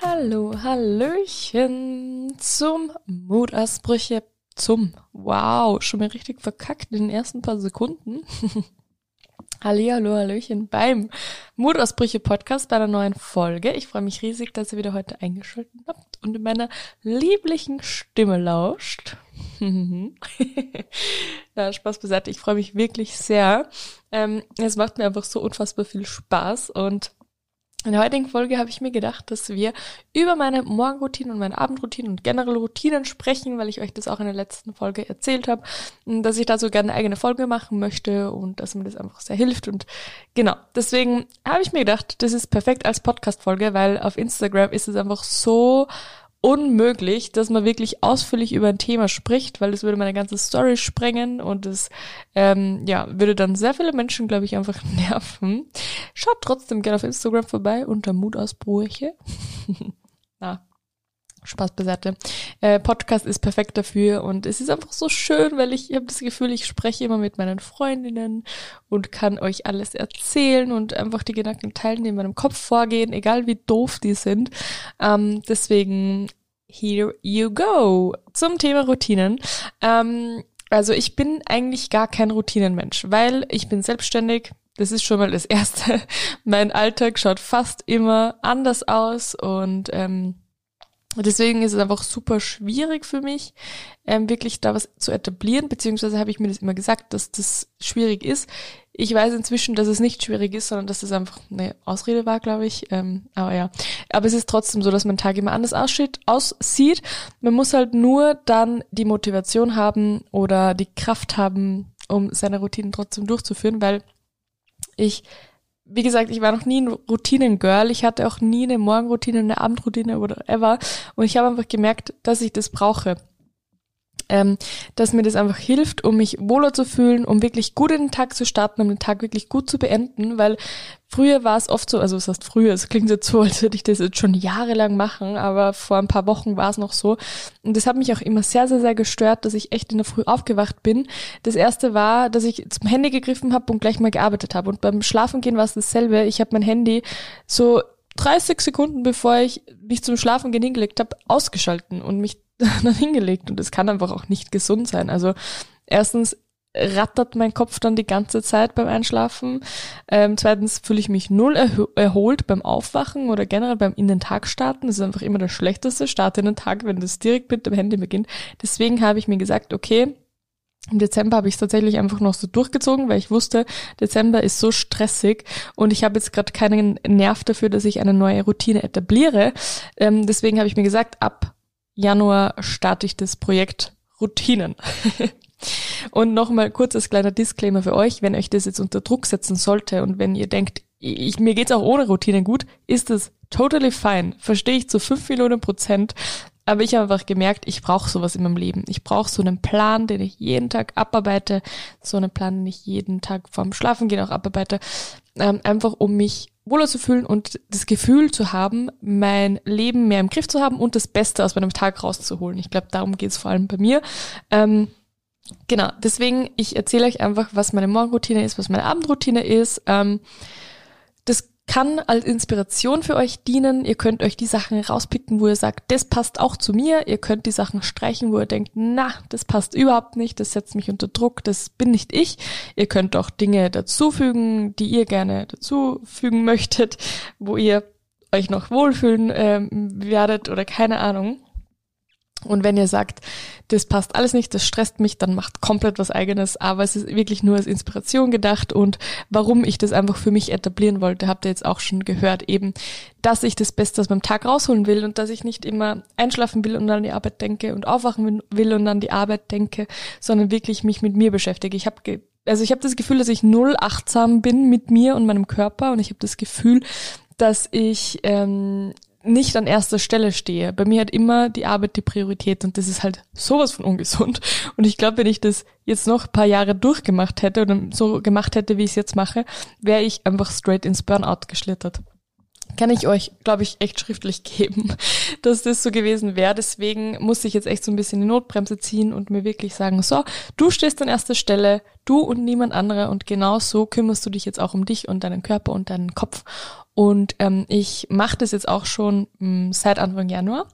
Hallo, Hallöchen zum Mutausbrüche zum Wow, schon mal richtig verkackt in den ersten paar Sekunden. Hallihallo, Hallöchen beim Mutausbrüche Podcast bei einer neuen Folge. Ich freue mich riesig, dass ihr wieder heute eingeschaltet habt und in meiner lieblichen Stimme lauscht. ja, Spaß beiseite. Ich freue mich wirklich sehr. Ähm, es macht mir einfach so unfassbar viel Spaß und in der heutigen Folge habe ich mir gedacht, dass wir über meine Morgenroutine und meine Abendroutine und generelle Routinen sprechen, weil ich euch das auch in der letzten Folge erzählt habe, dass ich da so gerne eine eigene Folge machen möchte und dass mir das einfach sehr hilft. Und genau, deswegen habe ich mir gedacht, das ist perfekt als Podcast-Folge, weil auf Instagram ist es einfach so unmöglich, dass man wirklich ausführlich über ein Thema spricht, weil das würde meine ganze Story sprengen und es ähm, ja, würde dann sehr viele Menschen, glaube ich, einfach nerven. Schaut trotzdem gerne auf Instagram vorbei unter Mutausbrüche. Na, Spaß beiseite. Äh, Podcast ist perfekt dafür und es ist einfach so schön, weil ich, ich habe das Gefühl, ich spreche immer mit meinen Freundinnen und kann euch alles erzählen und einfach die Gedanken teilen, die in meinem Kopf vorgehen, egal wie doof die sind. Ähm, deswegen, here you go. Zum Thema Routinen. Ähm, also ich bin eigentlich gar kein Routinenmensch, weil ich bin selbstständig, das ist schon mal das Erste. mein Alltag schaut fast immer anders aus und ähm, Deswegen ist es einfach super schwierig für mich, ähm, wirklich da was zu etablieren, beziehungsweise habe ich mir das immer gesagt, dass das schwierig ist. Ich weiß inzwischen, dass es nicht schwierig ist, sondern dass das einfach eine Ausrede war, glaube ich. Ähm, aber ja, aber es ist trotzdem so, dass mein Tag immer anders aussieht. aussieht. Man muss halt nur dann die Motivation haben oder die Kraft haben, um seine Routinen trotzdem durchzuführen, weil ich wie gesagt, ich war noch nie ein Routinen-Girl. Ich hatte auch nie eine Morgenroutine, eine Abendroutine oder ever. Und ich habe einfach gemerkt, dass ich das brauche ähm, dass mir das einfach hilft, um mich wohler zu fühlen, um wirklich gut in den Tag zu starten, um den Tag wirklich gut zu beenden, weil früher war es oft so, also was heißt früher, es klingt jetzt so, als würde ich das jetzt schon jahrelang machen, aber vor ein paar Wochen war es noch so. Und das hat mich auch immer sehr, sehr, sehr gestört, dass ich echt in der Früh aufgewacht bin. Das erste war, dass ich zum Handy gegriffen habe und gleich mal gearbeitet habe. Und beim Schlafengehen war es dasselbe. Ich habe mein Handy so 30 Sekunden bevor ich mich zum Schlafen hingelegt habe, ausgeschalten und mich dann hingelegt. Und das kann einfach auch nicht gesund sein. Also erstens rattert mein Kopf dann die ganze Zeit beim Einschlafen. Ähm, zweitens fühle ich mich null erholt beim Aufwachen oder generell beim in den Tag starten. Das ist einfach immer der schlechteste Start in den Tag, wenn das direkt mit dem Handy beginnt. Deswegen habe ich mir gesagt, okay, im Dezember habe ich es tatsächlich einfach noch so durchgezogen, weil ich wusste, Dezember ist so stressig und ich habe jetzt gerade keinen Nerv dafür, dass ich eine neue Routine etabliere. Ähm, deswegen habe ich mir gesagt, ab Januar starte ich das Projekt Routinen. und nochmal kurz als kleiner Disclaimer für euch, wenn euch das jetzt unter Druck setzen sollte und wenn ihr denkt, ich, mir geht's auch ohne Routinen gut, ist das totally fine. Verstehe ich zu fünf Millionen Prozent. Aber ich habe einfach gemerkt, ich brauche sowas in meinem Leben. Ich brauche so einen Plan, den ich jeden Tag abarbeite, so einen Plan, den ich jeden Tag vorm Schlafengehen auch abarbeite, ähm, einfach um mich wohler zu fühlen und das Gefühl zu haben, mein Leben mehr im Griff zu haben und das Beste aus meinem Tag rauszuholen. Ich glaube, darum geht es vor allem bei mir. Ähm, genau, deswegen, ich erzähle euch einfach, was meine Morgenroutine ist, was meine Abendroutine ist. Ähm, kann als Inspiration für euch dienen. Ihr könnt euch die Sachen rauspicken, wo ihr sagt, das passt auch zu mir. Ihr könnt die Sachen streichen, wo ihr denkt, na, das passt überhaupt nicht, das setzt mich unter Druck, das bin nicht ich. Ihr könnt auch Dinge dazufügen, die ihr gerne dazufügen möchtet, wo ihr euch noch wohlfühlen ähm, werdet oder keine Ahnung. Und wenn ihr sagt, das passt alles nicht, das stresst mich, dann macht komplett was eigenes. Aber es ist wirklich nur als Inspiration gedacht und warum ich das einfach für mich etablieren wollte, habt ihr jetzt auch schon gehört, eben, dass ich das Beste aus meinem Tag rausholen will und dass ich nicht immer einschlafen will und an die Arbeit denke und aufwachen will und an die Arbeit denke, sondern wirklich mich mit mir beschäftige. Ich habe also ich habe das Gefühl, dass ich null achtsam bin mit mir und meinem Körper und ich habe das Gefühl, dass ich ähm, nicht an erster Stelle stehe. Bei mir hat immer die Arbeit die Priorität und das ist halt sowas von ungesund. Und ich glaube, wenn ich das jetzt noch ein paar Jahre durchgemacht hätte oder so gemacht hätte, wie ich es jetzt mache, wäre ich einfach straight ins Burnout geschlittert. Kann ich euch, glaube ich, echt schriftlich geben, dass das so gewesen wäre. Deswegen muss ich jetzt echt so ein bisschen die Notbremse ziehen und mir wirklich sagen, so, du stehst an erster Stelle, du und niemand andere und genau so kümmerst du dich jetzt auch um dich und deinen Körper und deinen Kopf. Und ähm, ich mache das jetzt auch schon mh, hm, seit Anfang Januar.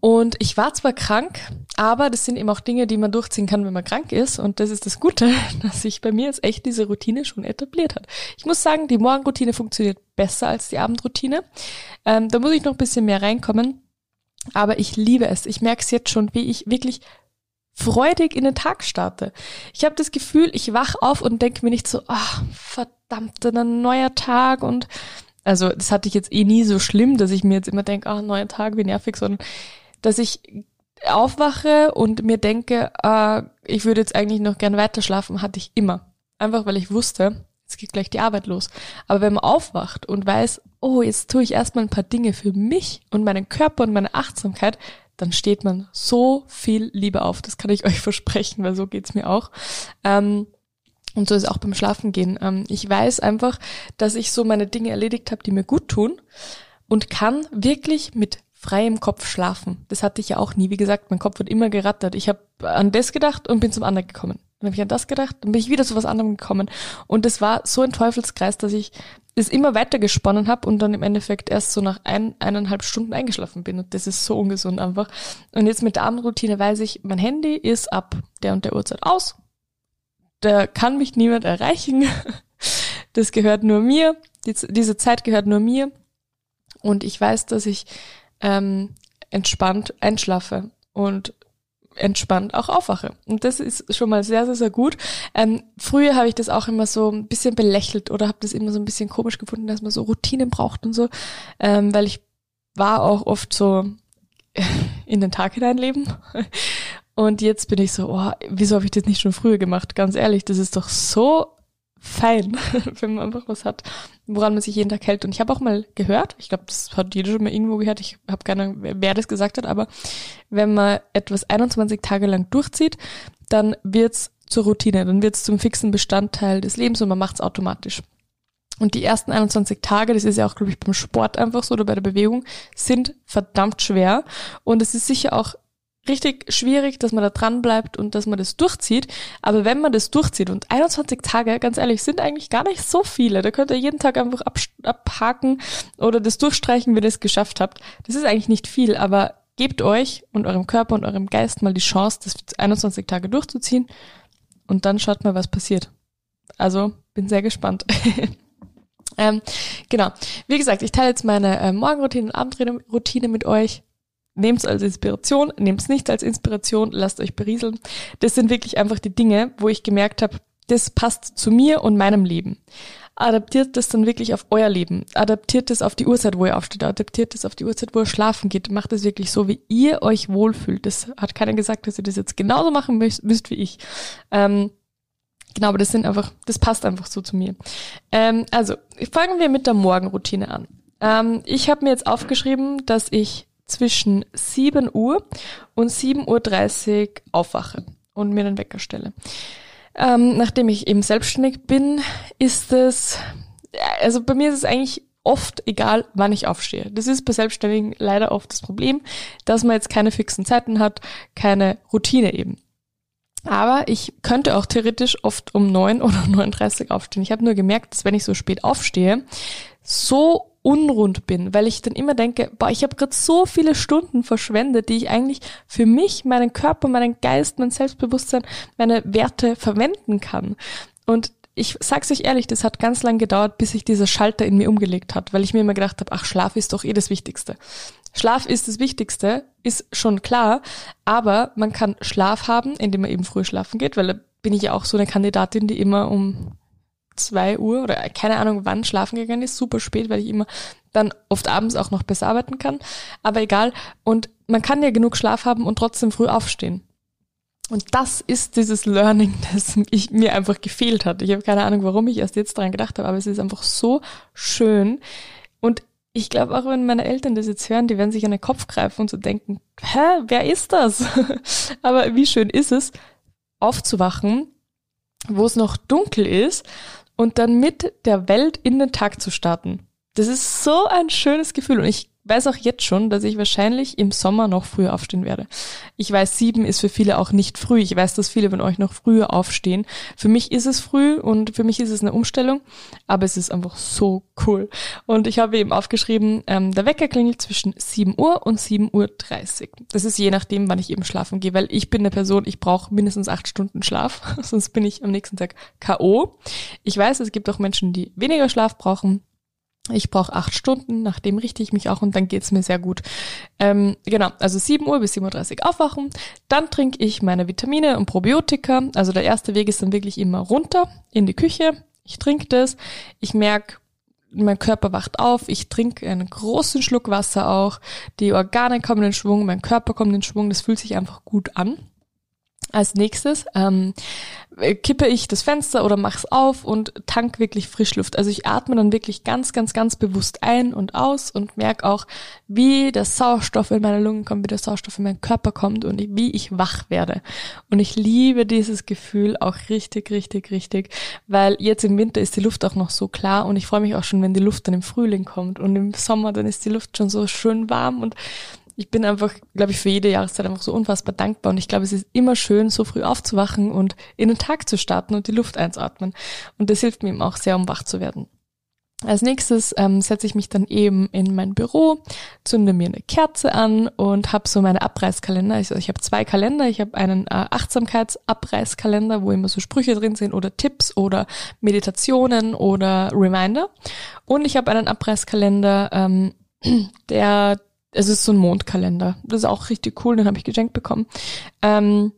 Und ich war zwar krank, aber das sind eben auch Dinge, die man durchziehen kann, wenn man krank ist. Und das ist das Gute, dass sich bei mir jetzt echt diese Routine schon etabliert hat. Ich muss sagen, die Morgenroutine funktioniert besser als die Abendroutine. Ähm, da muss ich noch ein bisschen mehr reinkommen. Aber ich liebe es. Ich merke es jetzt schon, wie ich wirklich freudig in den Tag starte. Ich habe das Gefühl, ich wach auf und denke mir nicht so, ach, verdammt, ein neuer Tag und also das hatte ich jetzt eh nie so schlimm, dass ich mir jetzt immer denke, ah, neuer Tag, wie nervig, sondern dass ich aufwache und mir denke, äh, ich würde jetzt eigentlich noch gern weiter schlafen, hatte ich immer. Einfach weil ich wusste, jetzt geht gleich die Arbeit los. Aber wenn man aufwacht und weiß, oh, jetzt tue ich erstmal ein paar Dinge für mich und meinen Körper und meine Achtsamkeit, dann steht man so viel lieber auf. Das kann ich euch versprechen, weil so geht's mir auch. Ähm, und so ist es auch beim Schlafen gehen. Ähm, ich weiß einfach, dass ich so meine Dinge erledigt habe, die mir gut tun und kann wirklich mit freiem Kopf schlafen. Das hatte ich ja auch nie. Wie gesagt, mein Kopf wird immer gerattert. Ich habe an das gedacht und bin zum anderen gekommen. Dann habe ich an das gedacht, dann bin ich wieder zu was anderem gekommen. Und das war so ein Teufelskreis, dass ich das immer weiter gesponnen habe und dann im Endeffekt erst so nach ein, eineinhalb Stunden eingeschlafen bin. Und das ist so ungesund einfach. Und jetzt mit der Abendroutine weiß ich, mein Handy ist ab der und der Uhrzeit aus. Da kann mich niemand erreichen. Das gehört nur mir. Die, diese Zeit gehört nur mir. Und ich weiß, dass ich ähm, entspannt einschlafe und entspannt auch aufwache. Und das ist schon mal sehr, sehr, sehr gut. Ähm, früher habe ich das auch immer so ein bisschen belächelt oder habe das immer so ein bisschen komisch gefunden, dass man so Routinen braucht und so, ähm, weil ich war auch oft so in den Tag hineinleben. Und jetzt bin ich so, oh, wieso habe ich das nicht schon früher gemacht? Ganz ehrlich, das ist doch so fein, wenn man einfach was hat, woran man sich jeden Tag hält. Und ich habe auch mal gehört, ich glaube, das hat jeder schon mal irgendwo gehört, ich habe keine Ahnung, wer das gesagt hat, aber wenn man etwas 21 Tage lang durchzieht, dann wird's zur Routine, dann wird's zum fixen Bestandteil des Lebens und man macht's automatisch. Und die ersten 21 Tage, das ist ja auch, glaube ich, beim Sport einfach so oder bei der Bewegung, sind verdammt schwer. Und es ist sicher auch richtig schwierig, dass man da dran bleibt und dass man das durchzieht. Aber wenn man das durchzieht und 21 Tage, ganz ehrlich, sind eigentlich gar nicht so viele. Da könnt ihr jeden Tag einfach abhaken oder das durchstreichen, wenn ihr es geschafft habt. Das ist eigentlich nicht viel, aber gebt euch und eurem Körper und eurem Geist mal die Chance, das 21 Tage durchzuziehen und dann schaut mal, was passiert. Also, bin sehr gespannt. ähm, genau. Wie gesagt, ich teile jetzt meine äh, Morgenroutine und Abendroutine mit euch. Nehmt's als Inspiration, nehmt's nicht als Inspiration, lasst euch berieseln. Das sind wirklich einfach die Dinge, wo ich gemerkt habe, das passt zu mir und meinem Leben. Adaptiert das dann wirklich auf euer Leben. Adaptiert es auf die Uhrzeit, wo ihr aufsteht. Adaptiert es auf die Uhrzeit, wo ihr schlafen geht. Macht es wirklich so, wie ihr euch wohlfühlt. Das hat keiner gesagt, dass ihr das jetzt genauso machen müsst, müsst wie ich. Ähm, genau, aber das sind einfach, das passt einfach so zu mir. Ähm, also, fangen wir mit der Morgenroutine an. Ähm, ich habe mir jetzt aufgeschrieben, dass ich zwischen 7 Uhr und 7.30 Uhr aufwache und mir den Wecker stelle. Ähm, nachdem ich eben selbstständig bin, ist es, also bei mir ist es eigentlich oft egal, wann ich aufstehe. Das ist bei Selbstständigen leider oft das Problem, dass man jetzt keine fixen Zeiten hat, keine Routine eben. Aber ich könnte auch theoretisch oft um 9 oder 39 aufstehen. Ich habe nur gemerkt, dass wenn ich so spät aufstehe, so unrund bin, weil ich dann immer denke, boah, ich habe gerade so viele Stunden verschwendet, die ich eigentlich für mich, meinen Körper, meinen Geist, mein Selbstbewusstsein, meine Werte verwenden kann. Und ich sag's euch ehrlich, das hat ganz lang gedauert, bis sich dieser Schalter in mir umgelegt hat, weil ich mir immer gedacht habe, ach, Schlaf ist doch eh das Wichtigste. Schlaf ist das Wichtigste, ist schon klar, aber man kann Schlaf haben, indem man eben früh schlafen geht, weil da bin ich ja auch so eine Kandidatin, die immer um zwei Uhr oder keine Ahnung wann schlafen gegangen ist, super spät, weil ich immer dann oft abends auch noch besser arbeiten kann. Aber egal. Und man kann ja genug Schlaf haben und trotzdem früh aufstehen. Und das ist dieses Learning, das ich, mir einfach gefehlt hat. Ich habe keine Ahnung, warum ich erst jetzt dran gedacht habe, aber es ist einfach so schön. Und ich glaube auch, wenn meine Eltern das jetzt hören, die werden sich an den Kopf greifen und so denken, hä, wer ist das? aber wie schön ist es, aufzuwachen, wo es noch dunkel ist und dann mit der Welt in den Tag zu starten. das ist so ein schönes Gefühl und ich weiß auch jetzt schon, dass ich wahrscheinlich im Sommer noch früher aufstehen werde. Ich weiß, sieben ist für viele auch nicht früh. Ich weiß, dass viele von euch noch früher aufstehen. Für mich ist es früh und für mich ist es eine Umstellung, aber es ist einfach so cool. Und ich habe eben aufgeschrieben, ähm, der Wecker klingelt zwischen 7 Uhr und 7 Uhr 30. Das ist je nachdem, wann ich eben schlafen gehe, weil ich bin eine Person, ich brauche mindestens acht Stunden Schlaf, sonst bin ich am nächsten Tag K.O. Ich weiß, es gibt auch Menschen, die weniger Schlaf brauchen. Ich brauche acht Stunden, nachdem richte ich mich auch und dann geht's mir sehr gut. Ähm, genau, also 7 Uhr bis 7.30 Uhr aufwachen. Dann trinke ich meine Vitamine und Probiotika. Also der erste Weg ist dann wirklich immer runter in die Küche. Ich trinke das. Ich merke, mein Körper wacht auf. Ich trinke einen großen Schluck Wasser auch. Die Organe kommen in Schwung, mein Körper kommt in Schwung. Das fühlt sich einfach gut an. Als nächstes ähm, kippe ich das Fenster oder mach's auf und tank wirklich Frischluft. Also ich atme dann wirklich ganz, ganz, ganz bewusst ein und aus und merke auch, wie der Sauerstoff in meine Lungen kommt, wie der Sauerstoff in meinen Körper kommt und wie ich wach werde. Und ich liebe dieses Gefühl auch richtig, richtig, richtig, weil jetzt im Winter ist die Luft auch noch so klar und ich freue mich auch schon, wenn die Luft dann im Frühling kommt und im Sommer dann ist die Luft schon so schön warm und ich bin einfach, glaube ich, für jede Jahreszeit einfach so unfassbar dankbar und ich glaube, es ist immer schön, so früh aufzuwachen und in den Tag zu starten und die Luft einzuatmen. Und das hilft mir eben auch sehr, um wach zu werden. Als nächstes ähm, setze ich mich dann eben in mein Büro, zünde mir eine Kerze an und habe so meine Abreißkalender. Also ich habe zwei Kalender. Ich habe einen äh, Achtsamkeitsabreißkalender, wo immer so Sprüche drin sind oder Tipps oder Meditationen oder Reminder. Und ich habe einen Abreißkalender, ähm, der es ist so ein Mondkalender. Das ist auch richtig cool, den habe ich geschenkt bekommen. Ähm,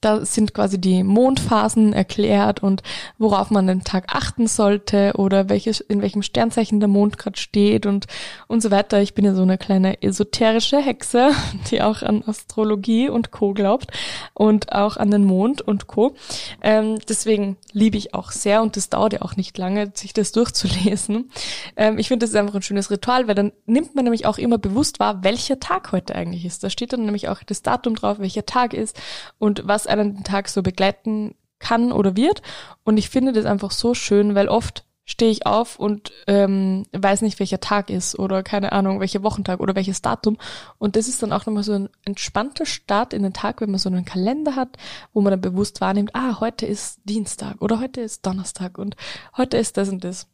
da sind quasi die Mondphasen erklärt und worauf man den Tag achten sollte oder welches, in welchem Sternzeichen der Mond gerade steht und, und so weiter. Ich bin ja so eine kleine esoterische Hexe, die auch an Astrologie und Co. glaubt und auch an den Mond und Co. Ähm, deswegen liebe ich auch sehr und das dauert ja auch nicht lange, sich das durchzulesen. Ähm, ich finde, das ist einfach ein schönes Ritual, weil dann nimmt man nämlich auch immer bewusst wahr, welcher Tag heute eigentlich ist. Da steht dann nämlich auch das Datum drauf, welcher Tag ist und was einen Tag so begleiten kann oder wird. Und ich finde das einfach so schön, weil oft stehe ich auf und ähm, weiß nicht, welcher Tag ist oder keine Ahnung, welcher Wochentag oder welches Datum. Und das ist dann auch nochmal so ein entspannter Start in den Tag, wenn man so einen Kalender hat, wo man dann bewusst wahrnimmt, ah, heute ist Dienstag oder heute ist Donnerstag und heute ist das und das.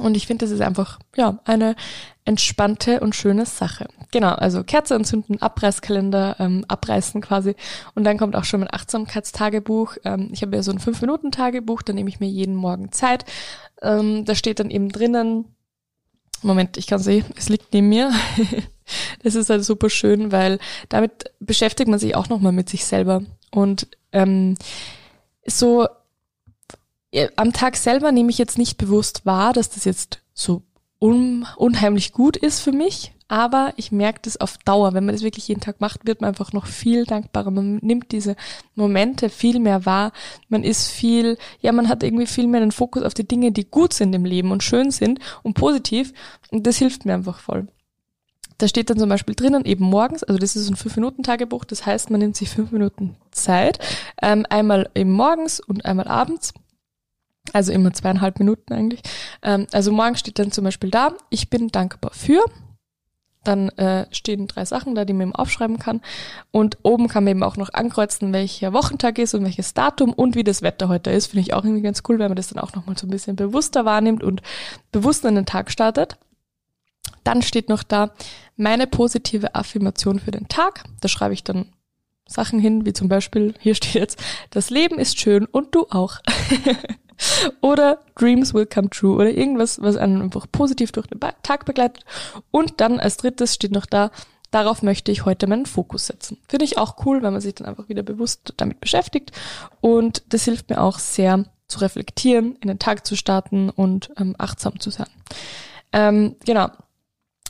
Und ich finde, das ist einfach, ja, eine entspannte und schöne Sache. Genau, also Kerze entzünden, Abreißkalender, ähm, abreißen quasi. Und dann kommt auch schon mein Achtsamkeitstagebuch. Ähm, ich habe ja so ein Fünf-Minuten-Tagebuch, da nehme ich mir jeden Morgen Zeit. Ähm, da steht dann eben drinnen, Moment, ich kann sehen, es liegt neben mir. das ist halt super schön, weil damit beschäftigt man sich auch nochmal mit sich selber. Und ähm, so am Tag selber nehme ich jetzt nicht bewusst wahr, dass das jetzt so un unheimlich gut ist für mich, aber ich merke das auf Dauer. Wenn man das wirklich jeden Tag macht, wird man einfach noch viel dankbarer. Man nimmt diese Momente viel mehr wahr. Man ist viel, ja, man hat irgendwie viel mehr den Fokus auf die Dinge, die gut sind im Leben und schön sind und positiv. Und das hilft mir einfach voll. Da steht dann zum Beispiel drinnen eben morgens, also das ist ein 5-Minuten-Tagebuch, das heißt, man nimmt sich fünf Minuten Zeit, ähm, einmal eben morgens und einmal abends also immer zweieinhalb Minuten eigentlich. Ähm, also morgen steht dann zum Beispiel da, ich bin dankbar für. Dann äh, stehen drei Sachen da, die man eben aufschreiben kann. Und oben kann man eben auch noch ankreuzen, welcher Wochentag ist und welches Datum und wie das Wetter heute ist. Finde ich auch irgendwie ganz cool, weil man das dann auch nochmal so ein bisschen bewusster wahrnimmt und bewusst in den Tag startet. Dann steht noch da meine positive Affirmation für den Tag. Da schreibe ich dann Sachen hin, wie zum Beispiel, hier steht jetzt, das Leben ist schön und du auch. oder Dreams will come true oder irgendwas, was einen einfach positiv durch den Tag begleitet. Und dann als drittes steht noch da, darauf möchte ich heute meinen Fokus setzen. Finde ich auch cool, weil man sich dann einfach wieder bewusst damit beschäftigt. Und das hilft mir auch sehr zu reflektieren, in den Tag zu starten und ähm, achtsam zu sein. Ähm, genau.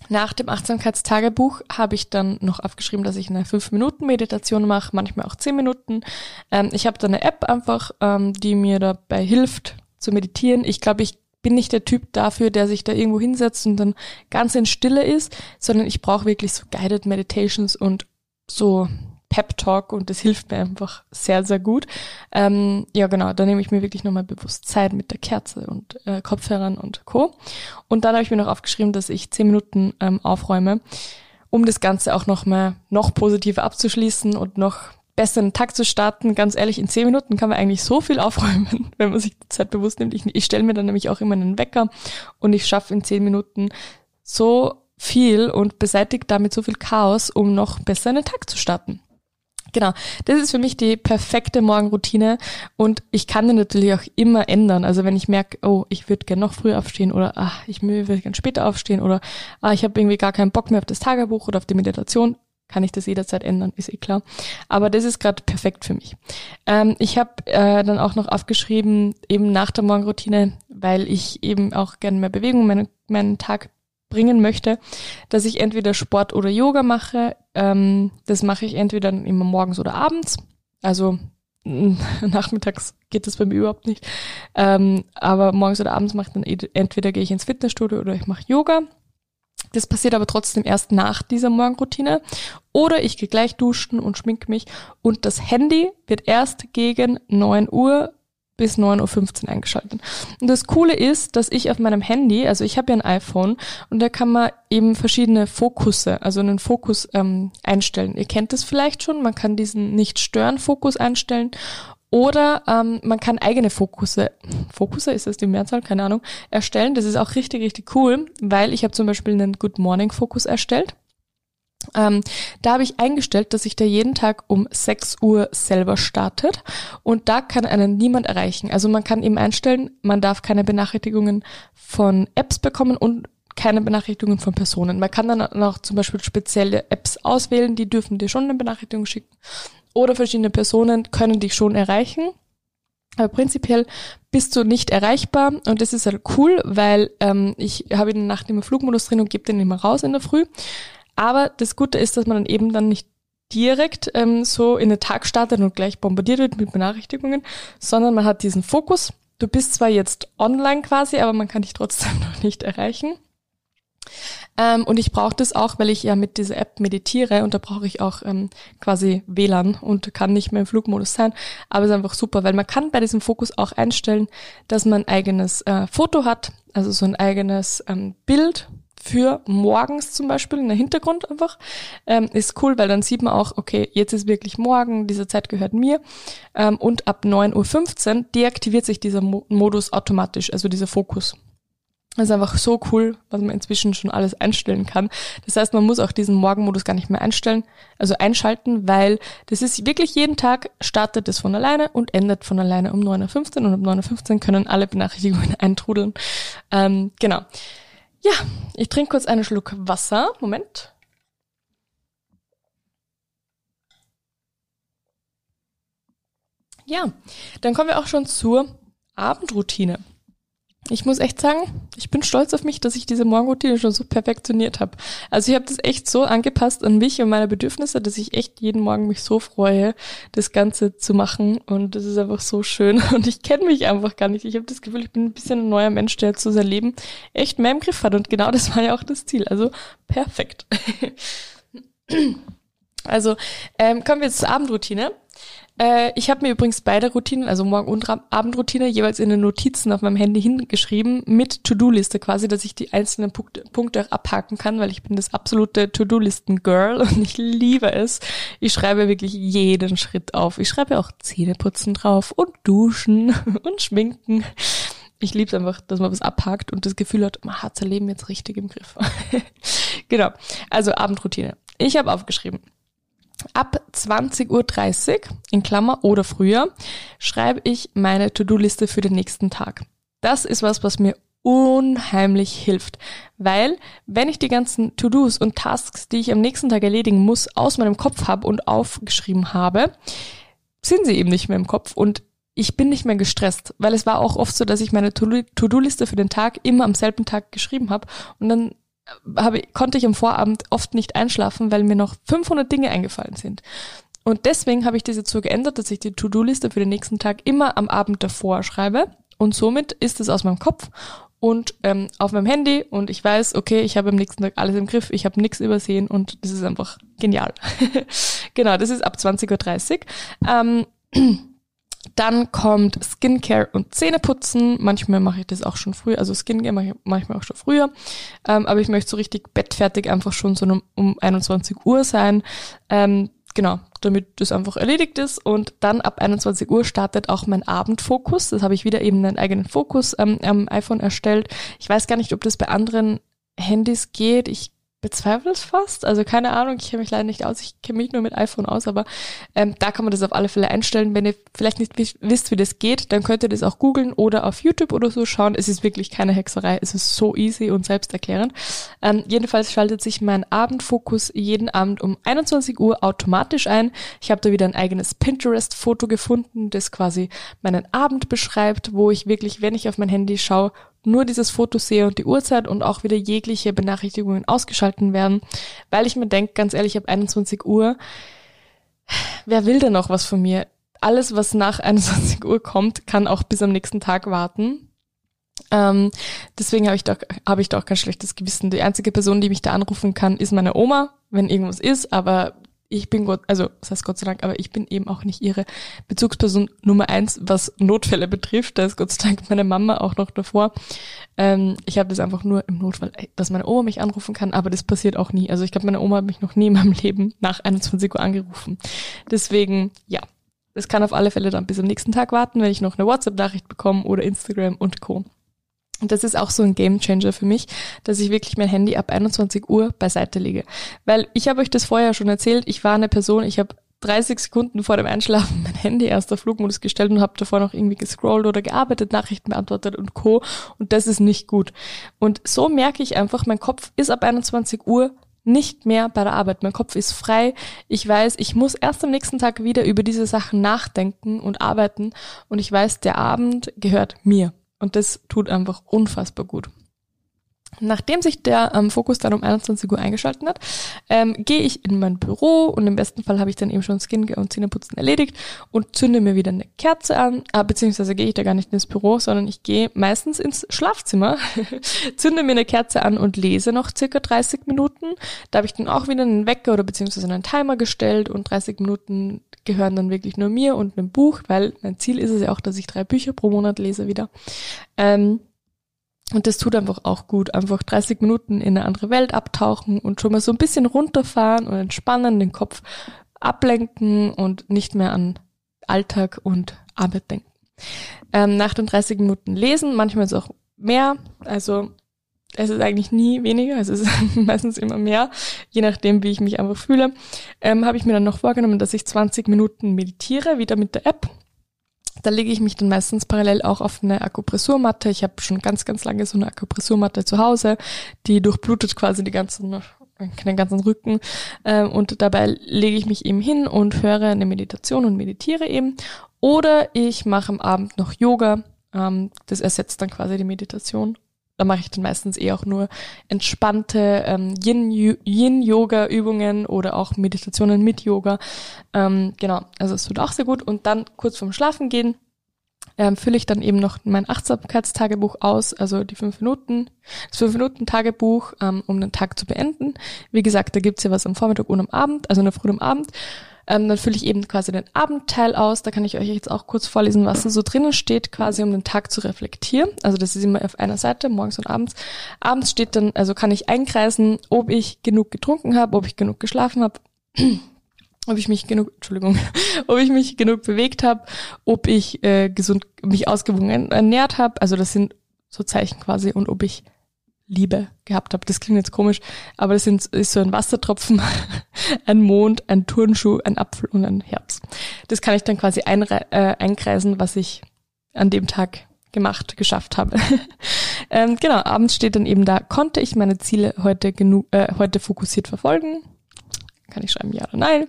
Nach dem Achtsamkeitstagebuch habe ich dann noch aufgeschrieben, dass ich eine 5-Minuten-Meditation mache, manchmal auch 10 Minuten. Ähm, ich habe da eine App einfach, ähm, die mir dabei hilft zu meditieren. Ich glaube, ich bin nicht der Typ dafür, der sich da irgendwo hinsetzt und dann ganz in Stille ist, sondern ich brauche wirklich so Guided Meditations und so Pep-Talk und das hilft mir einfach sehr, sehr gut. Ähm, ja, genau, da nehme ich mir wirklich nochmal bewusst Zeit mit der Kerze und äh, Kopfhörern und Co. Und dann habe ich mir noch aufgeschrieben, dass ich zehn Minuten ähm, aufräume, um das Ganze auch nochmal noch positiver abzuschließen und noch besser einen Tag zu starten. Ganz ehrlich, in zehn Minuten kann man eigentlich so viel aufräumen, wenn man sich die Zeit bewusst nimmt. Ich, ich stelle mir dann nämlich auch immer einen Wecker und ich schaffe in zehn Minuten so viel und beseitigt damit so viel Chaos, um noch besser einen Tag zu starten. Genau, das ist für mich die perfekte Morgenroutine und ich kann die natürlich auch immer ändern. Also wenn ich merke, oh, ich würde gerne noch früher aufstehen oder ach, ich würde gerne später aufstehen oder ah, ich habe irgendwie gar keinen Bock mehr auf das Tagebuch oder auf die Meditation, kann ich das jederzeit ändern, ist eh klar. Aber das ist gerade perfekt für mich. Ähm, ich habe äh, dann auch noch aufgeschrieben, eben nach der Morgenroutine, weil ich eben auch gerne mehr Bewegung meinen, meinen Tag bringen möchte, dass ich entweder Sport oder Yoga mache. Ähm, das mache ich entweder immer morgens oder abends. Also nachmittags geht das bei mir überhaupt nicht. Ähm, aber morgens oder abends mache ich dann entweder gehe ich ins Fitnessstudio oder ich mache Yoga. Das passiert aber trotzdem erst nach dieser Morgenroutine. Oder ich gehe gleich duschen und schmink mich. Und das Handy wird erst gegen 9 Uhr bis 9.15 Uhr eingeschaltet. Und das Coole ist, dass ich auf meinem Handy, also ich habe ja ein iPhone und da kann man eben verschiedene Fokusse, also einen Fokus ähm, einstellen. Ihr kennt das vielleicht schon, man kann diesen Nicht-Stören-Fokus einstellen oder ähm, man kann eigene Fokusse, Fokusse ist das die Mehrzahl, keine Ahnung, erstellen. Das ist auch richtig, richtig cool, weil ich habe zum Beispiel einen Good Morning Fokus erstellt. Ähm, da habe ich eingestellt, dass sich der jeden Tag um 6 Uhr selber startet und da kann einen niemand erreichen. Also man kann eben einstellen, man darf keine Benachrichtigungen von Apps bekommen und keine Benachrichtigungen von Personen. Man kann dann auch zum Beispiel spezielle Apps auswählen, die dürfen dir schon eine Benachrichtigung schicken oder verschiedene Personen können dich schon erreichen. Aber prinzipiell bist du nicht erreichbar und das ist halt cool, weil ähm, ich habe in der Nacht immer Flugmodus drin und gebe den immer raus in der Früh. Aber das Gute ist, dass man dann eben dann nicht direkt ähm, so in den Tag startet und gleich bombardiert wird mit Benachrichtigungen, sondern man hat diesen Fokus. Du bist zwar jetzt online quasi, aber man kann dich trotzdem noch nicht erreichen. Ähm, und ich brauche das auch, weil ich ja mit dieser App meditiere und da brauche ich auch ähm, quasi WLAN und kann nicht mehr im Flugmodus sein. Aber es ist einfach super, weil man kann bei diesem Fokus auch einstellen, dass man ein eigenes äh, Foto hat, also so ein eigenes ähm, Bild für morgens zum Beispiel in der Hintergrund einfach, ähm, ist cool, weil dann sieht man auch, okay, jetzt ist wirklich morgen, diese Zeit gehört mir. Ähm, und ab 9.15 Uhr deaktiviert sich dieser Mo Modus automatisch, also dieser Fokus. Das ist einfach so cool, was man inzwischen schon alles einstellen kann. Das heißt, man muss auch diesen Morgenmodus gar nicht mehr einstellen, also einschalten, weil das ist wirklich jeden Tag startet es von alleine und endet von alleine um 9.15 Uhr und um 9.15 Uhr können alle Benachrichtigungen eintrudeln. Ähm, genau. Ja, ich trinke kurz einen Schluck Wasser. Moment. Ja, dann kommen wir auch schon zur Abendroutine ich muss echt sagen, ich bin stolz auf mich, dass ich diese Morgenroutine schon so perfektioniert habe. Also ich habe das echt so angepasst an mich und meine Bedürfnisse, dass ich echt jeden Morgen mich so freue, das Ganze zu machen. Und das ist einfach so schön. Und ich kenne mich einfach gar nicht. Ich habe das Gefühl, ich bin ein bisschen ein neuer Mensch, der zu sein Leben echt mehr im Griff hat. Und genau das war ja auch das Ziel. Also perfekt. also ähm, kommen wir jetzt zur Abendroutine. Äh, ich habe mir übrigens beide Routinen, also Morgen- und Abendroutine, jeweils in den Notizen auf meinem Handy hingeschrieben, mit To-Do-Liste quasi, dass ich die einzelnen Punkte, Punkte auch abhaken kann, weil ich bin das absolute To-Do-Listen-Girl und ich liebe es. Ich schreibe wirklich jeden Schritt auf. Ich schreibe auch Zähneputzen drauf und Duschen und Schminken. Ich liebe es einfach, dass man was abhakt und das Gefühl hat, man hat sein Leben jetzt richtig im Griff. genau. Also Abendroutine. Ich habe aufgeschrieben. Ab 20.30 Uhr, in Klammer oder früher, schreibe ich meine To-Do-Liste für den nächsten Tag. Das ist was, was mir unheimlich hilft, weil wenn ich die ganzen To-Dos und Tasks, die ich am nächsten Tag erledigen muss, aus meinem Kopf habe und aufgeschrieben habe, sind sie eben nicht mehr im Kopf und ich bin nicht mehr gestresst, weil es war auch oft so, dass ich meine To-Do-Liste für den Tag immer am selben Tag geschrieben habe und dann habe, konnte ich am Vorabend oft nicht einschlafen, weil mir noch 500 Dinge eingefallen sind. Und deswegen habe ich diese so geändert, dass ich die To-Do-Liste für den nächsten Tag immer am Abend davor schreibe. Und somit ist es aus meinem Kopf und ähm, auf meinem Handy und ich weiß, okay, ich habe am nächsten Tag alles im Griff, ich habe nichts übersehen und das ist einfach genial. genau, das ist ab 20.30 Uhr. Ähm, dann kommt Skincare und Zähneputzen. Manchmal mache ich das auch schon früh, also Skincare mache ich manchmal auch schon früher. Ähm, aber ich möchte so richtig bettfertig einfach schon so um, um 21 Uhr sein. Ähm, genau, damit das einfach erledigt ist. Und dann ab 21 Uhr startet auch mein Abendfokus. Das habe ich wieder eben einen eigenen Fokus ähm, am iPhone erstellt. Ich weiß gar nicht, ob das bei anderen Handys geht. Ich bezweifle es fast. Also keine Ahnung, ich kenne mich leider nicht aus. Ich kenne mich nur mit iPhone aus, aber ähm, da kann man das auf alle Fälle einstellen. Wenn ihr vielleicht nicht wisst, wie das geht, dann könnt ihr das auch googeln oder auf YouTube oder so schauen. Es ist wirklich keine Hexerei. Es ist so easy und selbsterklärend. Ähm, jedenfalls schaltet sich mein Abendfokus jeden Abend um 21 Uhr automatisch ein. Ich habe da wieder ein eigenes Pinterest-Foto gefunden, das quasi meinen Abend beschreibt, wo ich wirklich, wenn ich auf mein Handy schaue, nur dieses Foto sehe und die Uhrzeit und auch wieder jegliche Benachrichtigungen ausgeschalten werden, weil ich mir denke, ganz ehrlich, ab 21 Uhr, wer will denn noch was von mir? Alles, was nach 21 Uhr kommt, kann auch bis am nächsten Tag warten. Ähm, deswegen habe ich doch habe ich doch kein schlechtes Gewissen. Die einzige Person, die mich da anrufen kann, ist meine Oma, wenn irgendwas ist. Aber ich bin Gott, also das heißt Gott sei Dank, aber ich bin eben auch nicht ihre Bezugsperson Nummer eins, was Notfälle betrifft. Da ist Gott sei Dank meine Mama auch noch davor. Ähm, ich habe das einfach nur im Notfall, dass meine Oma mich anrufen kann, aber das passiert auch nie. Also ich glaube, meine Oma hat mich noch nie in meinem Leben nach 21 Uhr angerufen. Deswegen, ja, das kann auf alle Fälle dann bis am nächsten Tag warten, wenn ich noch eine WhatsApp-Nachricht bekomme oder Instagram und Co. Und das ist auch so ein Gamechanger für mich, dass ich wirklich mein Handy ab 21 Uhr beiseite lege. Weil ich habe euch das vorher schon erzählt, ich war eine Person, ich habe 30 Sekunden vor dem Einschlafen mein Handy erst auf Flugmodus gestellt und habe davor noch irgendwie gescrollt oder gearbeitet, Nachrichten beantwortet und Co. Und das ist nicht gut. Und so merke ich einfach, mein Kopf ist ab 21 Uhr nicht mehr bei der Arbeit. Mein Kopf ist frei. Ich weiß, ich muss erst am nächsten Tag wieder über diese Sachen nachdenken und arbeiten. Und ich weiß, der Abend gehört mir. Und das tut einfach unfassbar gut. Nachdem sich der ähm, Fokus dann um 21 Uhr eingeschalten hat, ähm, gehe ich in mein Büro und im besten Fall habe ich dann eben schon Skincare und Zähneputzen erledigt und zünde mir wieder eine Kerze an, äh, beziehungsweise gehe ich da gar nicht ins Büro, sondern ich gehe meistens ins Schlafzimmer, zünde mir eine Kerze an und lese noch circa 30 Minuten. Da habe ich dann auch wieder einen Wecker oder beziehungsweise einen Timer gestellt und 30 Minuten gehören dann wirklich nur mir und einem Buch, weil mein Ziel ist es ja auch, dass ich drei Bücher pro Monat lese wieder. Ähm, und das tut einfach auch gut. Einfach 30 Minuten in eine andere Welt abtauchen und schon mal so ein bisschen runterfahren und entspannen, den Kopf ablenken und nicht mehr an Alltag und Arbeit denken. Ähm, nach den 30 Minuten lesen, manchmal ist auch mehr. Also es ist eigentlich nie weniger, es ist meistens immer mehr, je nachdem, wie ich mich einfach fühle. Ähm, Habe ich mir dann noch vorgenommen, dass ich 20 Minuten meditiere, wieder mit der App. Da lege ich mich dann meistens parallel auch auf eine Akupressurmatte. Ich habe schon ganz, ganz lange so eine Akupressurmatte zu Hause, die durchblutet quasi die ganzen, den ganzen Rücken. Ähm, und dabei lege ich mich eben hin und höre eine Meditation und meditiere eben. Oder ich mache am Abend noch Yoga. Ähm, das ersetzt dann quasi die Meditation. Da mache ich dann meistens eh auch nur entspannte ähm, Yin-Yoga-Übungen oder auch Meditationen mit Yoga. Ähm, genau, also es tut auch sehr gut. Und dann kurz vorm Schlafen gehen ähm, fülle ich dann eben noch mein Achtsamkeitstagebuch aus, also die fünf Minuten, das fünf Minuten Tagebuch, ähm, um den Tag zu beenden. Wie gesagt, da gibt's ja was am Vormittag und am Abend, also in der Früh und am Abend. Ähm, dann fülle ich eben quasi den Abendteil aus. Da kann ich euch jetzt auch kurz vorlesen, was da so drinnen steht, quasi um den Tag zu reflektieren. Also das ist immer auf einer Seite, morgens und abends. Abends steht dann, also kann ich einkreisen, ob ich genug getrunken habe, ob ich genug geschlafen habe. ob ich mich genug, Entschuldigung, ob ich mich genug bewegt habe, ob ich äh, gesund mich ausgewogen ernährt habe. Also das sind so Zeichen quasi und ob ich Liebe gehabt habe. Das klingt jetzt komisch, aber das sind, ist so ein Wassertropfen, ein Mond, ein Turnschuh, ein Apfel und ein Herz. Das kann ich dann quasi einre äh, einkreisen, was ich an dem Tag gemacht, geschafft habe. ähm, genau, abends steht dann eben da, konnte ich meine Ziele heute genug, äh, heute fokussiert verfolgen? Kann ich schreiben ja oder nein.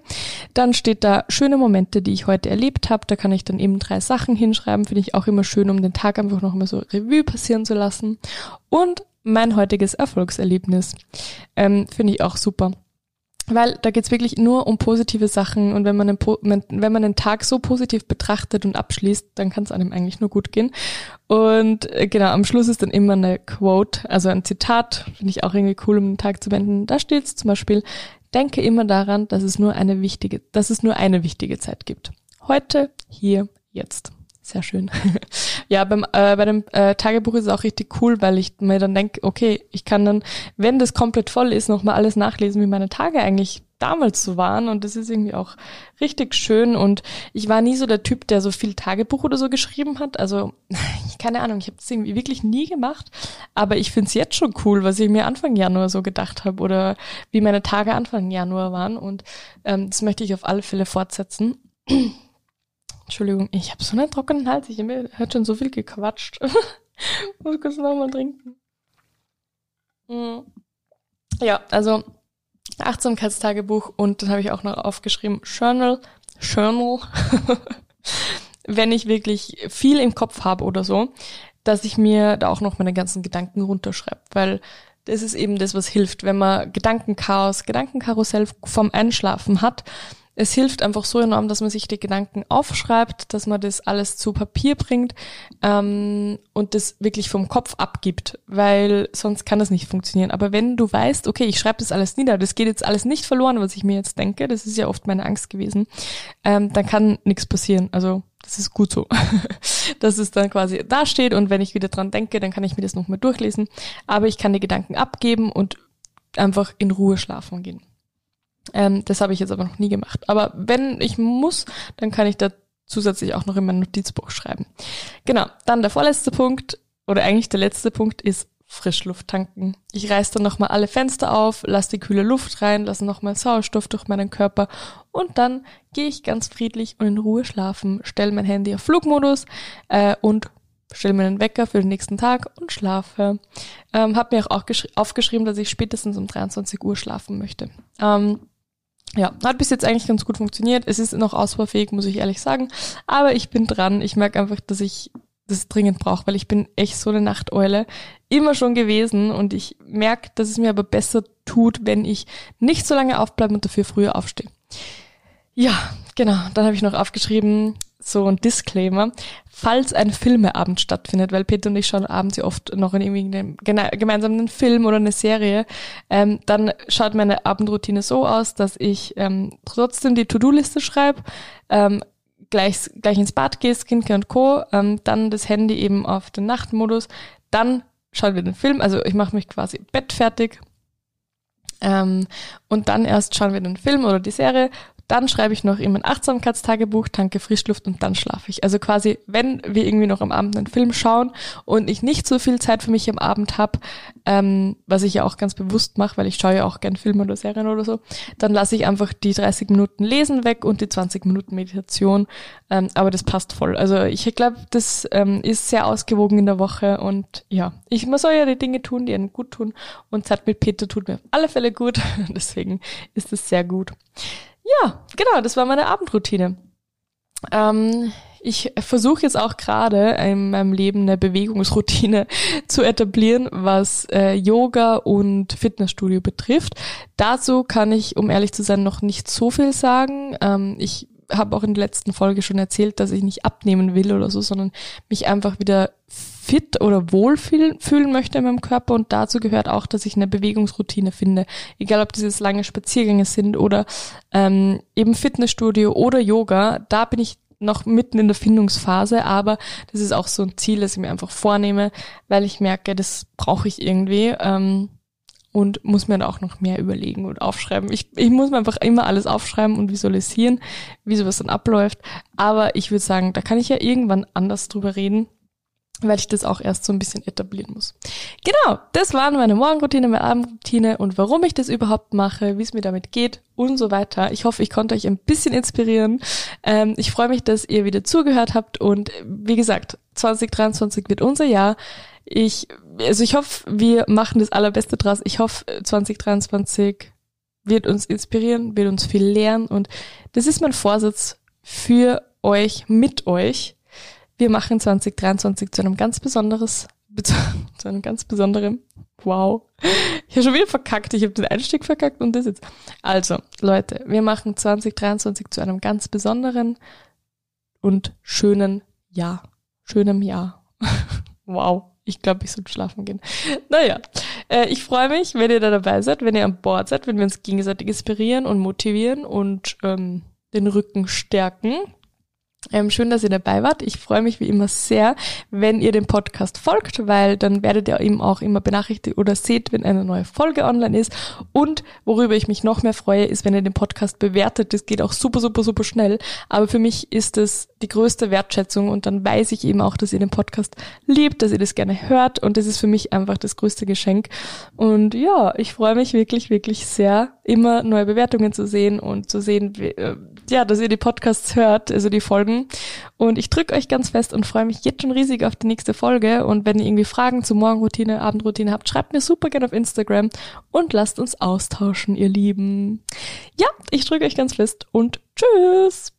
Dann steht da schöne Momente, die ich heute erlebt habe. Da kann ich dann eben drei Sachen hinschreiben. Finde ich auch immer schön, um den Tag einfach noch mal so Revue passieren zu lassen. Und mein heutiges Erfolgserlebnis. Ähm, Finde ich auch super. Weil da geht's wirklich nur um positive Sachen und wenn man, einen, wenn man einen Tag so positiv betrachtet und abschließt, dann kann es einem eigentlich nur gut gehen. Und äh, genau, am Schluss ist dann immer eine Quote, also ein Zitat, finde ich auch irgendwie cool, um den Tag zu beenden. Da steht zum Beispiel, denke immer daran, dass es nur eine wichtige, dass es nur eine wichtige Zeit gibt. Heute, hier, jetzt. Sehr schön. ja, beim, äh, bei dem äh, Tagebuch ist es auch richtig cool, weil ich mir dann denke, okay, ich kann dann, wenn das komplett voll ist, nochmal alles nachlesen, wie meine Tage eigentlich damals so waren. Und das ist irgendwie auch richtig schön. Und ich war nie so der Typ, der so viel Tagebuch oder so geschrieben hat. Also, keine Ahnung, ich habe das irgendwie wirklich nie gemacht. Aber ich finde es jetzt schon cool, was ich mir Anfang Januar so gedacht habe oder wie meine Tage Anfang Januar waren. Und ähm, das möchte ich auf alle Fälle fortsetzen. Entschuldigung, ich habe so einen trockenen Hals. Ich habe schon so viel gequatscht. Muss kurz nochmal trinken. Mhm. Ja, also Achtsamkeitstagebuch und dann habe ich auch noch aufgeschrieben Journal, Journal, wenn ich wirklich viel im Kopf habe oder so, dass ich mir da auch noch meine ganzen Gedanken runterschreibe, weil das ist eben das, was hilft, wenn man Gedankenchaos, Gedankenkarussell vom Einschlafen hat, es hilft einfach so enorm, dass man sich die Gedanken aufschreibt, dass man das alles zu Papier bringt ähm, und das wirklich vom Kopf abgibt, weil sonst kann das nicht funktionieren. Aber wenn du weißt, okay, ich schreibe das alles nieder, das geht jetzt alles nicht verloren, was ich mir jetzt denke, das ist ja oft meine Angst gewesen, ähm, dann kann nichts passieren. Also das ist gut so, dass es dann quasi da steht und wenn ich wieder dran denke, dann kann ich mir das nochmal durchlesen. Aber ich kann die Gedanken abgeben und einfach in Ruhe schlafen gehen. Ähm, das habe ich jetzt aber noch nie gemacht. Aber wenn ich muss, dann kann ich da zusätzlich auch noch in mein Notizbuch schreiben. Genau, dann der vorletzte Punkt oder eigentlich der letzte Punkt ist Frischluft tanken. Ich reiß dann nochmal alle Fenster auf, lasse die kühle Luft rein, lasse nochmal Sauerstoff durch meinen Körper und dann gehe ich ganz friedlich und in Ruhe schlafen, stelle mein Handy auf Flugmodus äh, und stelle mir einen Wecker für den nächsten Tag und schlafe. Ähm, habe mir auch aufgeschrieben, dass ich spätestens um 23 Uhr schlafen möchte. Ähm, ja, hat bis jetzt eigentlich ganz gut funktioniert. Es ist noch ausbaufähig, muss ich ehrlich sagen. Aber ich bin dran. Ich merke einfach, dass ich das dringend brauche, weil ich bin echt so eine Nachteule. Immer schon gewesen. Und ich merke, dass es mir aber besser tut, wenn ich nicht so lange aufbleibe und dafür früher aufstehe. Ja, genau. Dann habe ich noch aufgeschrieben, so ein Disclaimer, falls ein Filmeabend stattfindet, weil Peter und ich schauen abends ja oft noch in irgendeinem gemeinsamen Film oder eine Serie, ähm, dann schaut meine Abendroutine so aus, dass ich ähm, trotzdem die To-Do-Liste schreibe, ähm, gleich, gleich ins Bad gehe, Skincare und Co., ähm, dann das Handy eben auf den Nachtmodus, dann schauen wir den Film, also ich mache mich quasi Bett fertig, ähm, und dann erst schauen wir den Film oder die Serie dann schreibe ich noch in mein Achtsamkeitstagebuch, tanke Frischluft und dann schlafe ich. Also quasi, wenn wir irgendwie noch am Abend einen Film schauen und ich nicht so viel Zeit für mich am Abend habe, ähm, was ich ja auch ganz bewusst mache, weil ich schaue ja auch gern Filme oder Serien oder so, dann lasse ich einfach die 30 Minuten Lesen weg und die 20 Minuten Meditation. Ähm, aber das passt voll. Also ich glaube, das ähm, ist sehr ausgewogen in der Woche und ja, ich man soll ja die Dinge tun, die einen gut tun und Zeit mit Peter tut mir auf alle Fälle gut. Deswegen ist es sehr gut. Ja, genau, das war meine Abendroutine. Ähm, ich versuche jetzt auch gerade in meinem Leben eine Bewegungsroutine zu etablieren, was äh, Yoga und Fitnessstudio betrifft. Dazu kann ich, um ehrlich zu sein, noch nicht so viel sagen. Ähm, ich habe auch in der letzten Folge schon erzählt, dass ich nicht abnehmen will oder so, sondern mich einfach wieder fit oder wohl fühlen möchte in meinem Körper und dazu gehört auch, dass ich eine Bewegungsroutine finde. Egal ob dieses lange Spaziergänge sind oder ähm, eben Fitnessstudio oder Yoga, da bin ich noch mitten in der Findungsphase, aber das ist auch so ein Ziel, das ich mir einfach vornehme, weil ich merke, das brauche ich irgendwie. Ähm, und muss mir da auch noch mehr überlegen und aufschreiben. Ich, ich muss mir einfach immer alles aufschreiben und visualisieren, wie sowas dann abläuft. Aber ich würde sagen, da kann ich ja irgendwann anders drüber reden, weil ich das auch erst so ein bisschen etablieren muss. Genau, das waren meine Morgenroutine, meine Abendroutine und warum ich das überhaupt mache, wie es mir damit geht und so weiter. Ich hoffe, ich konnte euch ein bisschen inspirieren. Ähm, ich freue mich, dass ihr wieder zugehört habt und wie gesagt, 2023 wird unser Jahr. Ich, also ich hoffe, wir machen das Allerbeste draus. Ich hoffe, 2023 wird uns inspirieren, wird uns viel lernen und das ist mein Vorsatz für euch, mit euch. Wir machen 2023 zu einem ganz besonderes, zu einem ganz besonderen, Wow. Ich habe schon wieder verkackt. Ich habe den Einstieg verkackt und das jetzt. Also, Leute, wir machen 2023 zu einem ganz besonderen und schönen Jahr. Schönem Jahr. wow. Ich glaube, ich sollte schlafen gehen. Naja, äh, ich freue mich, wenn ihr da dabei seid, wenn ihr an Bord seid, wenn wir uns gegenseitig inspirieren und motivieren und ähm, den Rücken stärken. Ähm, schön, dass ihr dabei wart. Ich freue mich wie immer sehr, wenn ihr dem Podcast folgt, weil dann werdet ihr eben auch immer benachrichtigt oder seht, wenn eine neue Folge online ist. Und worüber ich mich noch mehr freue, ist, wenn ihr den Podcast bewertet. Das geht auch super, super, super schnell. Aber für mich ist es die größte Wertschätzung und dann weiß ich eben auch, dass ihr den Podcast liebt, dass ihr das gerne hört und das ist für mich einfach das größte Geschenk. Und ja, ich freue mich wirklich, wirklich sehr, immer neue Bewertungen zu sehen und zu sehen, wie, äh, ja, dass ihr die Podcasts hört, also die Folgen folgen. Und ich drücke euch ganz fest und freue mich jetzt schon riesig auf die nächste Folge. Und wenn ihr irgendwie Fragen zur Morgenroutine, Abendroutine habt, schreibt mir super gerne auf Instagram und lasst uns austauschen, ihr Lieben. Ja, ich drücke euch ganz fest und tschüss!